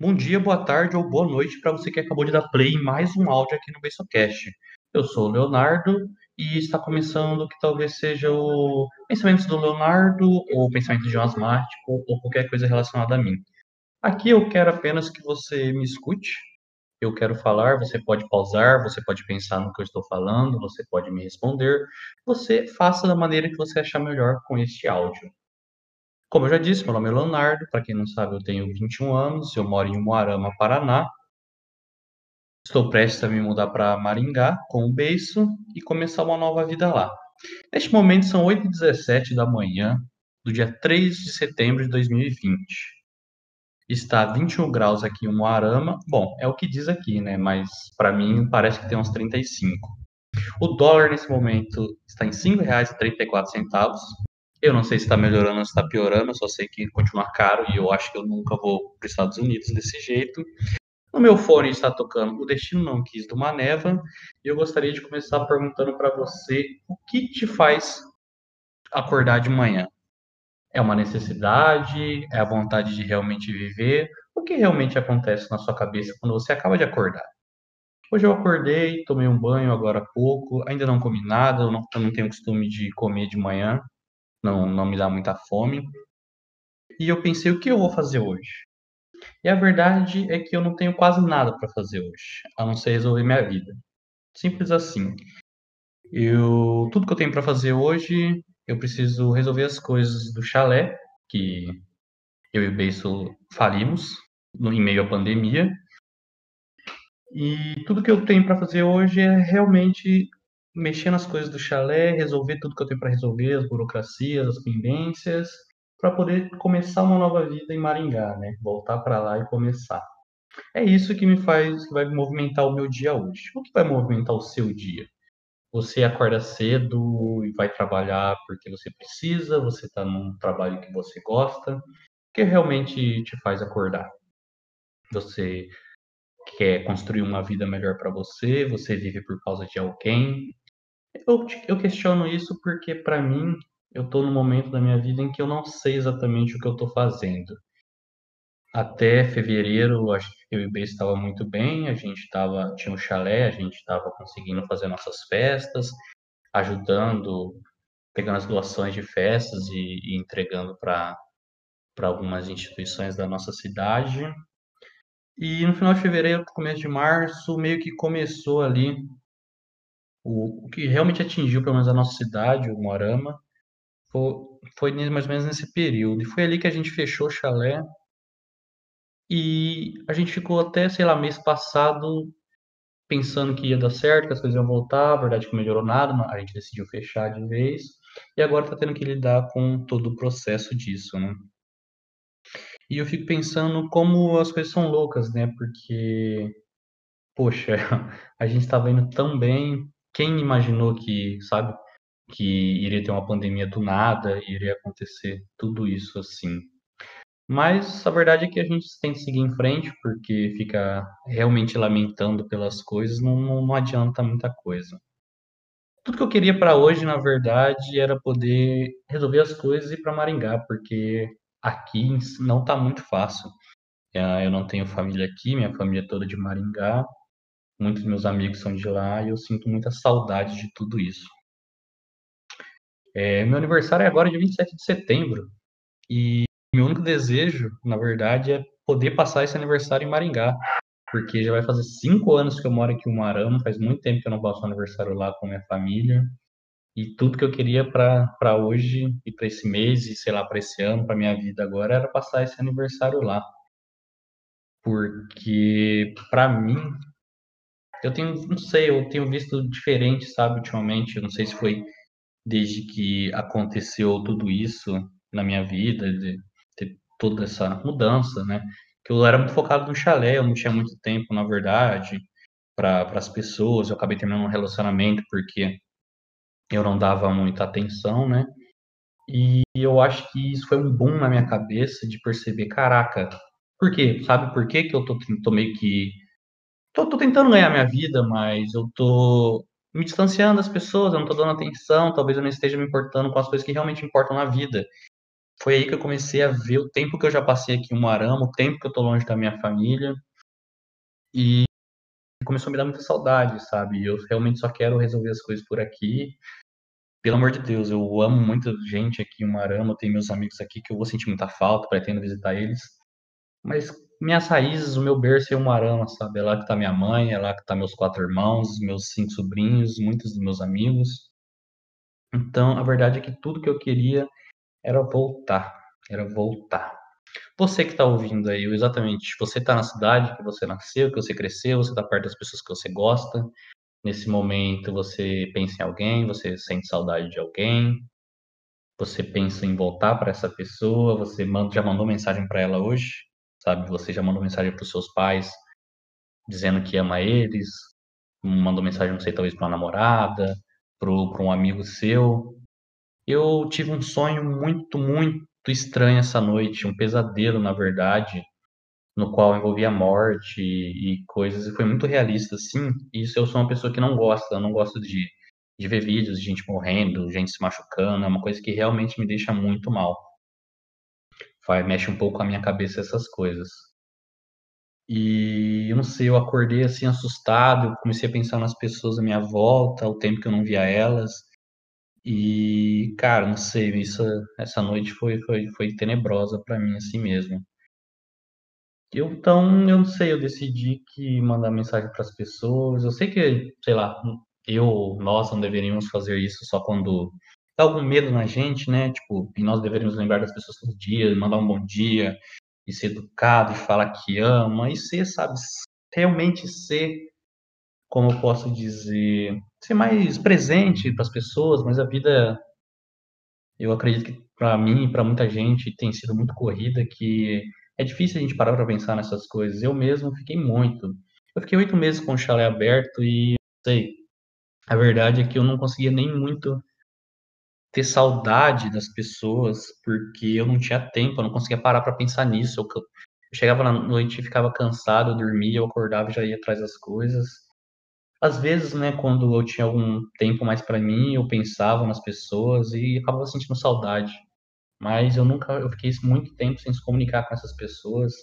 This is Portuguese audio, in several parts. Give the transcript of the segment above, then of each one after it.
Bom dia, boa tarde ou boa noite para você que acabou de dar play em mais um áudio aqui no BeiçoCast. Eu sou o Leonardo e está começando o que talvez seja o pensamento do Leonardo ou pensamento de um asmático ou qualquer coisa relacionada a mim. Aqui eu quero apenas que você me escute. Eu quero falar, você pode pausar, você pode pensar no que eu estou falando, você pode me responder. Você faça da maneira que você achar melhor com este áudio. Como eu já disse, meu nome é Leonardo. Para quem não sabe, eu tenho 21 anos, eu moro em Moarama, Paraná. Estou prestes a me mudar para Maringá com o beiço e começar uma nova vida lá. Neste momento são 8h17 da manhã do dia 3 de setembro de 2020. Está 21 graus aqui em Moarama. Bom, é o que diz aqui, né? Mas para mim parece que tem uns 35. O dólar nesse momento está em R$ 5,34. Eu não sei se está melhorando ou se está piorando, eu só sei que continua caro e eu acho que eu nunca vou para os Estados Unidos desse jeito. No meu fone está tocando O Destino Não Quis do Maneva e eu gostaria de começar perguntando para você o que te faz acordar de manhã. É uma necessidade? É a vontade de realmente viver? O que realmente acontece na sua cabeça quando você acaba de acordar? Hoje eu acordei, tomei um banho agora há pouco, ainda não comi nada, eu não, eu não tenho costume de comer de manhã, não, não me dá muita fome. E eu pensei, o que eu vou fazer hoje? E a verdade é que eu não tenho quase nada para fazer hoje, a não ser resolver minha vida. Simples assim. Eu, tudo que eu tenho para fazer hoje, eu preciso resolver as coisas do chalé, que eu e o Beiço falimos no, em meio à pandemia. E tudo que eu tenho para fazer hoje é realmente mexer nas coisas do chalé, resolver tudo que eu tenho para resolver, as burocracias, as pendências, para poder começar uma nova vida em Maringá, né? Voltar para lá e começar. É isso que me faz, que vai movimentar o meu dia hoje. O que vai movimentar o seu dia? Você acorda cedo e vai trabalhar porque você precisa, você está num trabalho que você gosta. Que realmente te faz acordar? Você quer construir uma vida melhor para você? Você vive por causa de alguém? Eu, eu questiono isso porque, para mim, eu estou num momento da minha vida em que eu não sei exatamente o que eu estou fazendo. Até fevereiro, acho que eu e o B estava muito bem, a gente tava, tinha um chalé, a gente estava conseguindo fazer nossas festas, ajudando, pegando as doações de festas e, e entregando para algumas instituições da nossa cidade. E no final de fevereiro, começo de março, meio que começou ali o, o que realmente atingiu, pelo menos, a nossa cidade, o Moarama, foi, foi mais ou menos nesse período. E foi ali que a gente fechou o chalé. E a gente ficou até, sei lá, mês passado pensando que ia dar certo, que as coisas iam voltar. A verdade é que melhorou nada, a gente decidiu fechar de vez. E agora está tendo que lidar com todo o processo disso, né? E eu fico pensando como as coisas são loucas, né? Porque, poxa, a gente estava indo tão bem, quem imaginou que, sabe, que iria ter uma pandemia do nada, iria acontecer tudo isso assim. Mas a verdade é que a gente tem que seguir em frente, porque ficar realmente lamentando pelas coisas não, não, não adianta muita coisa. Tudo que eu queria para hoje, na verdade, era poder resolver as coisas e ir para Maringá, porque aqui não está muito fácil. É, eu não tenho família aqui, minha família é toda de Maringá, muitos meus amigos são de lá e eu sinto muita saudade de tudo isso. É, meu aniversário é agora, dia 27 de setembro, e meu único desejo, na verdade, é poder passar esse aniversário em Maringá, porque já vai fazer cinco anos que eu moro aqui em Marama, faz muito tempo que eu não passo o aniversário lá com minha família, e tudo que eu queria para hoje e para esse mês e sei lá para esse ano, para minha vida agora era passar esse aniversário lá. Porque para mim eu tenho, não sei, eu tenho visto diferente, sabe, ultimamente. Eu não sei se foi desde que aconteceu tudo isso na minha vida, de ter toda essa mudança, né? Que eu era muito focado no chalé, eu não tinha muito tempo, na verdade, para as pessoas. Eu acabei terminando um relacionamento porque eu não dava muita atenção, né? E eu acho que isso foi um boom na minha cabeça de perceber, caraca, por quê? Sabe por quê que eu tô, tô meio que tô, tô tentando ganhar minha vida, mas eu tô me distanciando das pessoas, eu não tô dando atenção, talvez eu não esteja me importando com as coisas que realmente importam na vida. foi aí que eu comecei a ver o tempo que eu já passei aqui em Moarama, o tempo que eu tô longe da minha família. E começou a me dar muita saudade, sabe? Eu realmente só quero resolver as coisas por aqui. Pelo amor de Deus, eu amo muita gente aqui em Moarama, tenho meus amigos aqui que eu vou sentir muita falta, pretendo visitar eles. Mas minhas raízes, o meu berço é Moarama, sabe? É lá que tá minha mãe, é lá que tá meus quatro irmãos, meus cinco sobrinhos, muitos dos meus amigos. Então, a verdade é que tudo que eu queria era voltar, era voltar. Você que está ouvindo aí, exatamente, você está na cidade que você nasceu, que você cresceu, você está perto das pessoas que você gosta. Nesse momento você pensa em alguém, você sente saudade de alguém, você pensa em voltar para essa pessoa, você já mandou mensagem para ela hoje, sabe? Você já mandou mensagem para os seus pais dizendo que ama eles, mandou mensagem, não sei, talvez para uma namorada, para um amigo seu. Eu tive um sonho muito, muito estranho essa noite, um pesadelo, na verdade, no qual envolvia morte e, e coisas, e foi muito realista, sim. Isso eu sou uma pessoa que não gosta, eu não gosto de, de ver vídeos de gente morrendo, gente se machucando, é uma coisa que realmente me deixa muito mal. Vai, mexe um pouco com a minha cabeça essas coisas. E eu não sei, eu acordei assim assustado, comecei a pensar nas pessoas à minha volta, o tempo que eu não via elas. E, cara, não sei, isso, essa noite foi, foi, foi tenebrosa para mim assim mesmo. Eu, então, eu não sei, eu decidi que mandar mensagem para as pessoas. Eu sei que, sei lá, eu, nós não deveríamos fazer isso só quando dá algum medo na gente, né? Tipo, e nós deveríamos lembrar das pessoas todo dia, mandar um bom dia, e ser educado, e falar que ama, e ser, sabe, realmente ser, como eu posso dizer, ser mais presente para as pessoas, mas a vida, eu acredito que para mim e para muita gente tem sido muito corrida, que é difícil a gente parar para pensar nessas coisas. Eu mesmo fiquei muito. Eu fiquei oito meses com o chalé aberto e sei. A verdade é que eu não conseguia nem muito ter saudade das pessoas, porque eu não tinha tempo, eu não conseguia parar para pensar nisso. Eu, eu chegava na noite e ficava cansado, eu dormia, eu acordava e já ia atrás das coisas. Às vezes, né, quando eu tinha algum tempo mais para mim, eu pensava nas pessoas e acabava sentindo saudade mas eu nunca, eu fiquei muito tempo sem se comunicar com essas pessoas.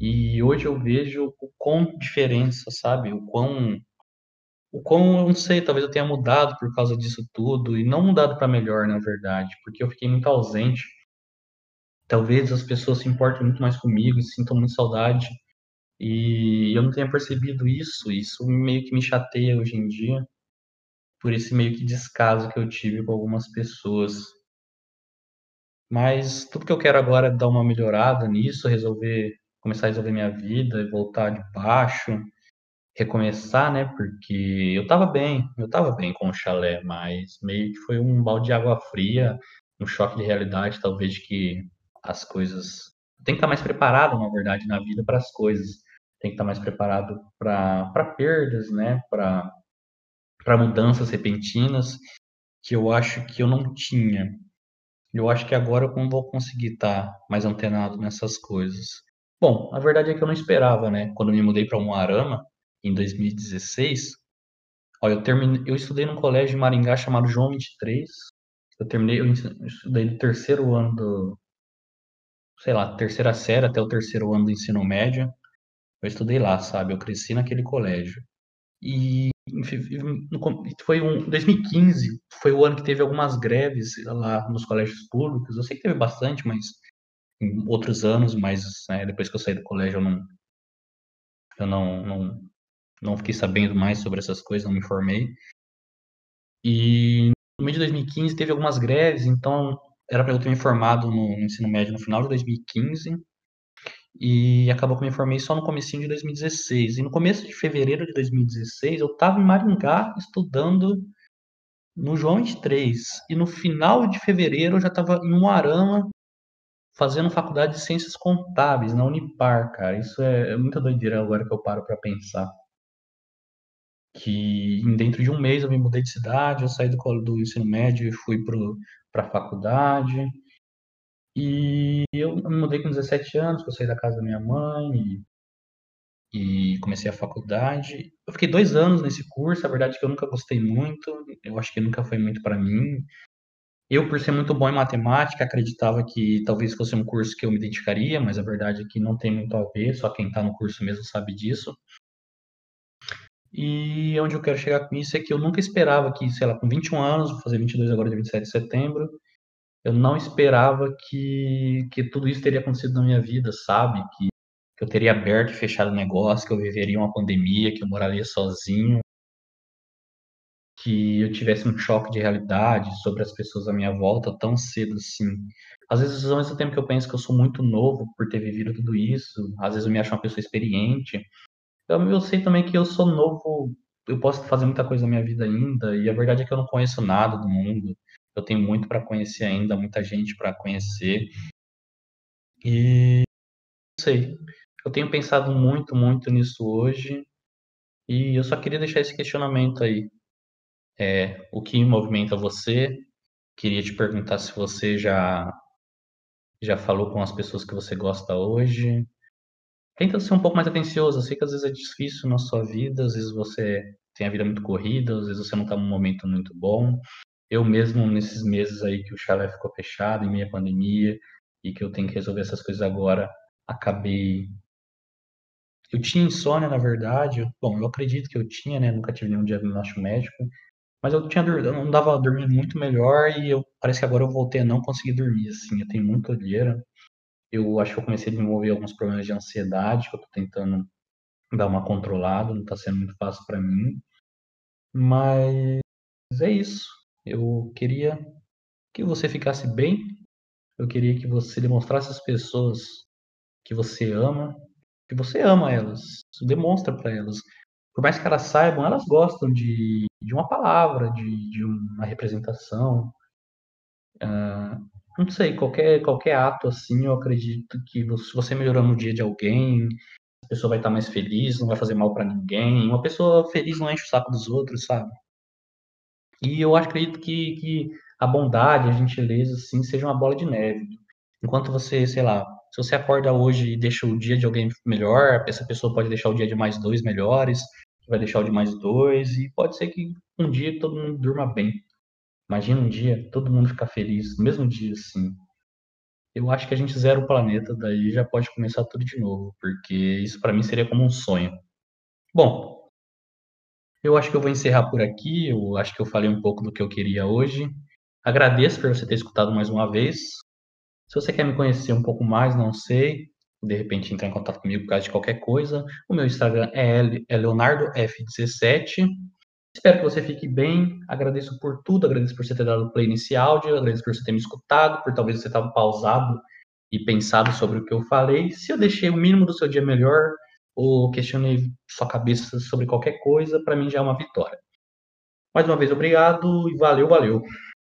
E hoje eu vejo o quão diferença, sabe? O quão, o quão, eu não sei, talvez eu tenha mudado por causa disso tudo, e não mudado para melhor, na verdade, porque eu fiquei muito ausente. Talvez as pessoas se importem muito mais comigo e sintam muito saudade, e eu não tenha percebido isso, isso meio que me chateia hoje em dia, por esse meio que descaso que eu tive com algumas pessoas. Mas tudo que eu quero agora é dar uma melhorada nisso, resolver, começar a resolver minha vida, voltar de baixo, recomeçar, né? Porque eu tava bem, eu tava bem com o chalé, mas meio que foi um balde de água fria, um choque de realidade, talvez de que as coisas tem que estar mais preparado, na verdade, na vida para as coisas. Tem que estar mais preparado para perdas, né? Para mudanças repentinas que eu acho que eu não tinha. Eu acho que agora eu não vou conseguir estar mais antenado nessas coisas. Bom, a verdade é que eu não esperava, né? Quando me mudei para Umuarama, em 2016, ó, eu, terminei, eu estudei num colégio em Maringá chamado João 23. Eu terminei, eu estudei no terceiro ano do, sei lá, terceira série até o terceiro ano do ensino médio. Eu estudei lá, sabe? Eu cresci naquele colégio. E foi um 2015 foi o ano que teve algumas greves lá nos colégios públicos. Eu sei que teve bastante, mas em outros anos, mas né, depois que eu saí do colégio eu não eu não, não não fiquei sabendo mais sobre essas coisas, não me informei. E no mês de 2015 teve algumas greves, então era para eu ter me formado no ensino médio no final de 2015 e acabou que eu me formei só no comecinho de 2016. E no começo de fevereiro de 2016, eu estava em Maringá estudando no João 23. E no final de fevereiro eu já estava em Uarama fazendo faculdade de Ciências Contábeis na Unipar, cara. Isso é, é muita doideira agora que eu paro para pensar. Que dentro de um mês eu me mudei de cidade, eu saí do, do ensino médio e fui para a faculdade. E eu me mudei com 17 anos, eu saí da casa da minha mãe e, e, comecei a faculdade. Eu fiquei dois anos nesse curso, a verdade é que eu nunca gostei muito, eu acho que nunca foi muito para mim. Eu, por ser muito bom em matemática, acreditava que talvez fosse um curso que eu me dedicaria, mas a verdade é que não tem muito a ver, só quem está no curso mesmo sabe disso. E onde eu quero chegar com isso é que eu nunca esperava que, sei lá, com 21 anos, vou fazer 22 agora, dia 27 de setembro, eu não esperava que, que tudo isso teria acontecido na minha vida, sabe? Que, que eu teria aberto e fechado o negócio, que eu viveria uma pandemia, que eu moraria sozinho, que eu tivesse um choque de realidade sobre as pessoas à minha volta tão cedo assim. Às vezes, ao mesmo tempo que eu penso que eu sou muito novo por ter vivido tudo isso, às vezes eu me acho uma pessoa experiente. Eu, eu sei também que eu sou novo, eu posso fazer muita coisa na minha vida ainda, e a verdade é que eu não conheço nada do mundo. Eu tenho muito para conhecer ainda, muita gente para conhecer. E não sei. Eu tenho pensado muito, muito nisso hoje. E eu só queria deixar esse questionamento aí. É, o que movimenta você? Queria te perguntar se você já já falou com as pessoas que você gosta hoje. Tenta ser um pouco mais atencioso. Eu sei que às vezes é difícil na sua vida, às vezes você tem a vida muito corrida, às vezes você não está num momento muito bom. Eu mesmo, nesses meses aí que o chalé ficou fechado, em meia pandemia, e que eu tenho que resolver essas coisas agora, acabei. Eu tinha insônia, na verdade. Bom, eu acredito que eu tinha, né? Nunca tive nenhum diagnóstico médico. Mas eu tinha eu não dava dormir muito melhor e eu parece que agora eu voltei a não conseguir dormir, assim. Eu tenho muita olheira. Eu acho que eu comecei a desenvolver alguns problemas de ansiedade, que eu tô tentando dar uma controlada, não tá sendo muito fácil para mim. Mas é isso. Eu queria que você ficasse bem. Eu queria que você demonstrasse às pessoas que você ama, que você ama elas. Demonstra para elas. Por mais que elas saibam, elas gostam de, de uma palavra, de, de uma representação. Uh, não sei, qualquer, qualquer ato assim, eu acredito que se você melhorando o dia de alguém, a pessoa vai estar mais feliz, não vai fazer mal para ninguém. Uma pessoa feliz não enche o saco dos outros, sabe? E eu acredito que, que a bondade, a gentileza, assim, seja uma bola de neve. Enquanto você, sei lá, se você acorda hoje e deixa o dia de alguém melhor, essa pessoa pode deixar o dia de mais dois melhores, vai deixar o de mais dois, e pode ser que um dia todo mundo durma bem. Imagina um dia todo mundo ficar feliz, no mesmo dia, assim. Eu acho que a gente zera o planeta, daí já pode começar tudo de novo, porque isso para mim seria como um sonho. Bom, eu acho que eu vou encerrar por aqui. Eu acho que eu falei um pouco do que eu queria hoje. Agradeço por você ter escutado mais uma vez. Se você quer me conhecer um pouco mais, não sei, de repente entrar em contato comigo por causa de qualquer coisa, o meu Instagram é, é leonardofp17. Espero que você fique bem. Agradeço por tudo, agradeço por você ter dado play nesse áudio, agradeço por você ter me escutado, por talvez você estar pausado e pensado sobre o que eu falei. Se eu deixei o mínimo do seu dia melhor, ou questionei sua cabeça sobre qualquer coisa, para mim já é uma vitória. Mais uma vez, obrigado e valeu, valeu.